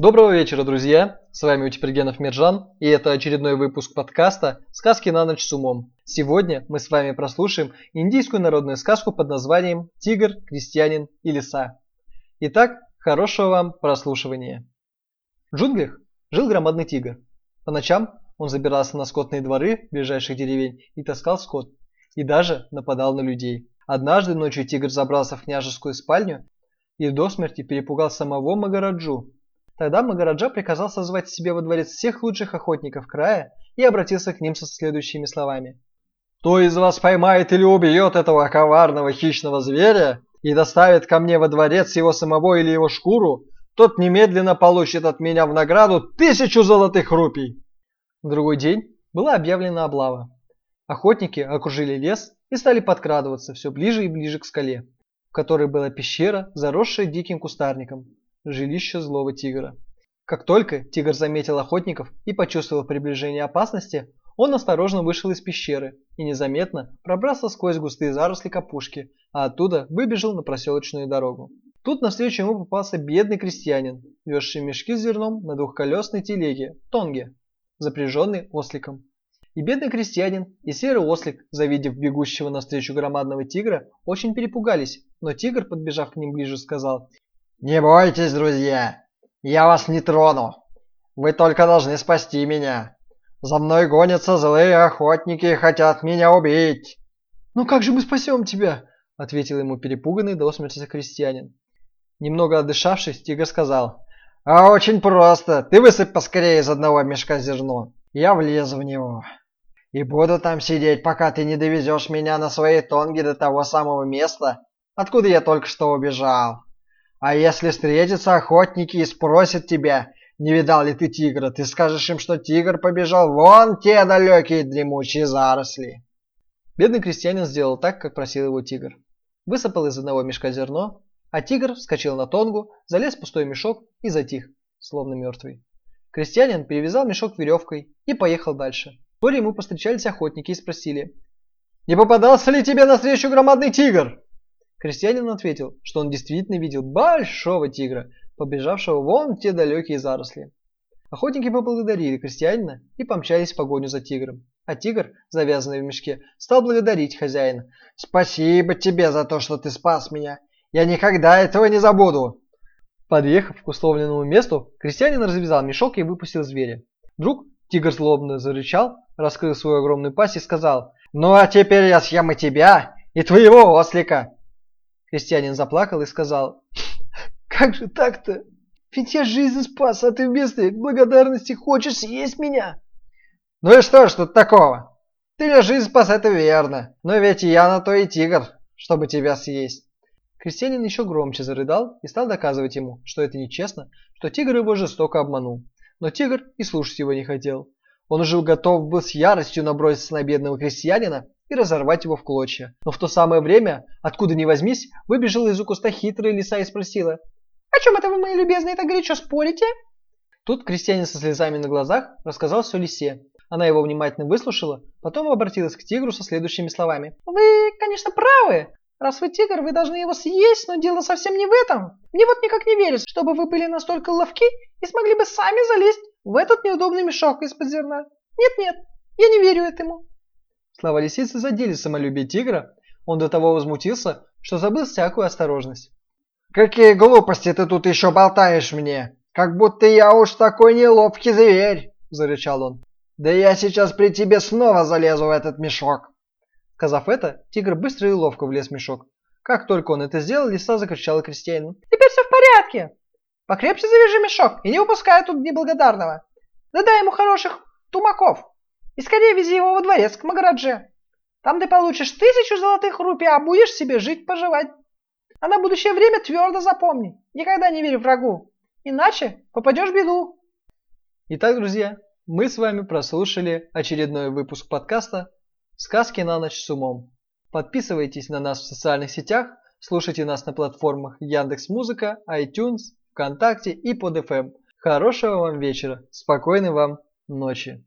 Доброго вечера, друзья! С вами Утипергенов Миржан, и это очередной выпуск подкаста «Сказки на ночь с умом». Сегодня мы с вами прослушаем индийскую народную сказку под названием «Тигр, крестьянин и лиса». Итак, хорошего вам прослушивания. В джунглях жил громадный тигр. По ночам он забирался на скотные дворы ближайших деревень и таскал скот, и даже нападал на людей. Однажды ночью тигр забрался в княжескую спальню и до смерти перепугал самого Магараджу. Тогда Магараджа приказал созвать себе во дворец всех лучших охотников края и обратился к ним со следующими словами. «Кто из вас поймает или убьет этого коварного хищного зверя и доставит ко мне во дворец его самого или его шкуру, тот немедленно получит от меня в награду тысячу золотых рупий!» В другой день была объявлена облава. Охотники окружили лес и стали подкрадываться все ближе и ближе к скале, в которой была пещера, заросшая диким кустарником, жилище злого тигра. Как только тигр заметил охотников и почувствовал приближение опасности, он осторожно вышел из пещеры и незаметно пробрался сквозь густые заросли капушки, а оттуда выбежал на проселочную дорогу. Тут навстречу ему попался бедный крестьянин, везший мешки с зерном на двухколесной телеге, тонге запряженный осликом. И бедный крестьянин, и серый ослик, завидев бегущего навстречу громадного тигра, очень перепугались, но тигр, подбежав к ним ближе, сказал «Не бойтесь, друзья, я вас не трону, вы только должны спасти меня. За мной гонятся злые охотники и хотят меня убить». «Ну как же мы спасем тебя?» – ответил ему перепуганный до смерти крестьянин. Немного отдышавшись, тигр сказал а очень просто. Ты высыпь поскорее из одного мешка зерно. Я влезу в него. И буду там сидеть, пока ты не довезешь меня на своей тонге до того самого места, откуда я только что убежал. А если встретятся охотники и спросят тебя, не видал ли ты тигра, ты скажешь им, что тигр побежал вон те далекие дремучие заросли. Бедный крестьянин сделал так, как просил его тигр. Высыпал из одного мешка зерно, а тигр вскочил на тонгу, залез в пустой мешок и затих, словно мертвый. Крестьянин перевязал мешок веревкой и поехал дальше. Вскоре ему повстречались охотники и спросили, «Не попадался ли тебе навстречу громадный тигр?» Крестьянин ответил, что он действительно видел большого тигра, побежавшего вон в те далекие заросли. Охотники поблагодарили крестьянина и помчались в погоню за тигром. А тигр, завязанный в мешке, стал благодарить хозяина. «Спасибо тебе за то, что ты спас меня. Я никогда этого не забуду!» Подъехав к условленному месту, крестьянин развязал мешок и выпустил зверя. Вдруг тигр злобно зарычал, раскрыл свою огромную пасть и сказал «Ну а теперь я съем и тебя, и твоего ослика!» Крестьянин заплакал и сказал «Как же так-то? Ведь я жизнь спас, а ты вместо благодарности хочешь съесть меня!» «Ну и что ж тут такого? Ты мне жизнь спас, это верно, но ведь я на то и тигр, чтобы тебя съесть!» Крестьянин еще громче зарыдал и стал доказывать ему, что это нечестно, что тигр его жестоко обманул. Но тигр и слушать его не хотел. Он уже готов был с яростью наброситься на бедного крестьянина и разорвать его в клочья. Но в то самое время, откуда ни возьмись, выбежала из-за куста хитрая лиса и спросила, «О чем это вы, мои любезные, так горячо спорите?» Тут крестьянин со слезами на глазах рассказал все лисе. Она его внимательно выслушала, потом обратилась к тигру со следующими словами. «Вы, конечно, правы, Раз вы тигр, вы должны его съесть, но дело совсем не в этом. Мне вот никак не верится, чтобы вы были настолько ловки и смогли бы сами залезть в этот неудобный мешок из-под зерна. Нет-нет, я не верю этому. Слова лисицы задели самолюбие тигра. Он до того возмутился, что забыл всякую осторожность. «Какие глупости ты тут еще болтаешь мне? Как будто я уж такой неловкий зверь!» – зарычал он. «Да я сейчас при тебе снова залезу в этот мешок!» Сказав это, тигр быстро и ловко влез в мешок. Как только он это сделал, лиса закричала крестьянину. «Теперь все в порядке! Покрепче завяжи мешок и не упускай тут неблагодарного. Да дай ему хороших тумаков и скорее вези его во дворец к Магарадже. Там ты получишь тысячу золотых рупий, а будешь себе жить-поживать. А на будущее время твердо запомни, никогда не верь врагу, иначе попадешь в беду». Итак, друзья, мы с вами прослушали очередной выпуск подкаста Сказки на ночь с умом. Подписывайтесь на нас в социальных сетях, слушайте нас на платформах Яндекс Музыка, iTunes, ВКонтакте и под FM. Хорошего вам вечера, спокойной вам ночи.